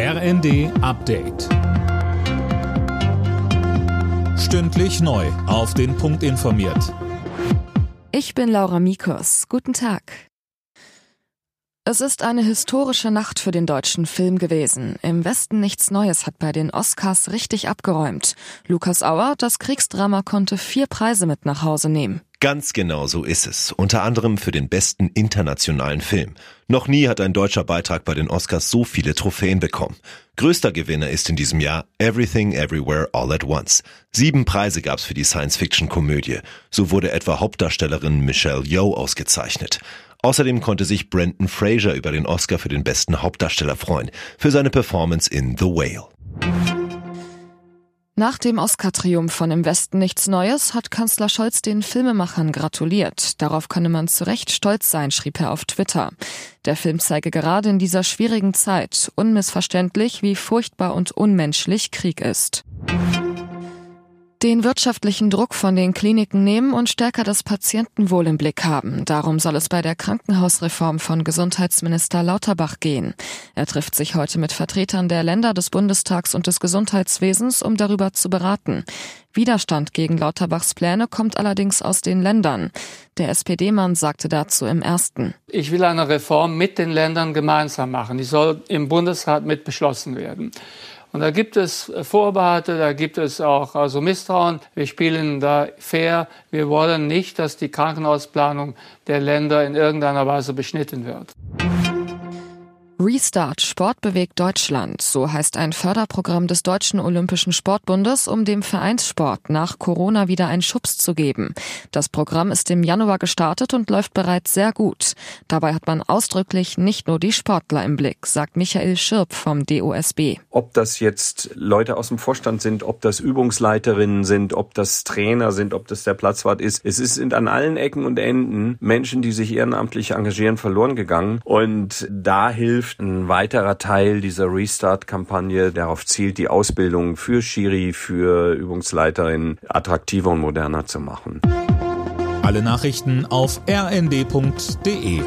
RND Update. Stündlich neu. Auf den Punkt informiert. Ich bin Laura Mikos. Guten Tag. Es ist eine historische Nacht für den deutschen Film gewesen. Im Westen nichts Neues hat bei den Oscars richtig abgeräumt. Lukas Auer, das Kriegsdrama, konnte vier Preise mit nach Hause nehmen. Ganz genau so ist es. Unter anderem für den besten internationalen Film. Noch nie hat ein deutscher Beitrag bei den Oscars so viele Trophäen bekommen. Größter Gewinner ist in diesem Jahr Everything Everywhere All at Once. Sieben Preise gab's für die Science-Fiction-Komödie. So wurde etwa Hauptdarstellerin Michelle Yeoh ausgezeichnet. Außerdem konnte sich Brandon Fraser über den Oscar für den besten Hauptdarsteller freuen, für seine Performance in The Whale. Nach dem Oscar-Triumph von Im Westen nichts Neues hat Kanzler Scholz den Filmemachern gratuliert. Darauf könne man zu Recht stolz sein, schrieb er auf Twitter. Der Film zeige gerade in dieser schwierigen Zeit unmissverständlich, wie furchtbar und unmenschlich Krieg ist den wirtschaftlichen Druck von den Kliniken nehmen und stärker das Patientenwohl im Blick haben. Darum soll es bei der Krankenhausreform von Gesundheitsminister Lauterbach gehen. Er trifft sich heute mit Vertretern der Länder des Bundestags und des Gesundheitswesens, um darüber zu beraten. Widerstand gegen Lauterbachs Pläne kommt allerdings aus den Ländern. Der SPD-Mann sagte dazu im ersten. Ich will eine Reform mit den Ländern gemeinsam machen. Die soll im Bundesrat mit beschlossen werden. Und da gibt es Vorbehalte, da gibt es auch also Misstrauen. Wir spielen da fair. Wir wollen nicht, dass die Krankenhausplanung der Länder in irgendeiner Weise beschnitten wird. Restart Sport bewegt Deutschland, so heißt ein Förderprogramm des Deutschen Olympischen Sportbundes, um dem Vereinssport nach Corona wieder einen Schubs zu geben. Das Programm ist im Januar gestartet und läuft bereits sehr gut. Dabei hat man ausdrücklich nicht nur die Sportler im Blick, sagt Michael Schirp vom DOSB. Ob das jetzt Leute aus dem Vorstand sind, ob das Übungsleiterinnen sind, ob das Trainer sind, ob das der Platzwart ist. Es sind an allen Ecken und Enden Menschen, die sich ehrenamtlich engagieren, verloren gegangen. Und da hilft hilft ein weiterer Teil dieser Restart-Kampagne darauf zielt, die Ausbildung für Schiri, für Übungsleiterinnen attraktiver und moderner zu machen. Alle Nachrichten auf rnd.de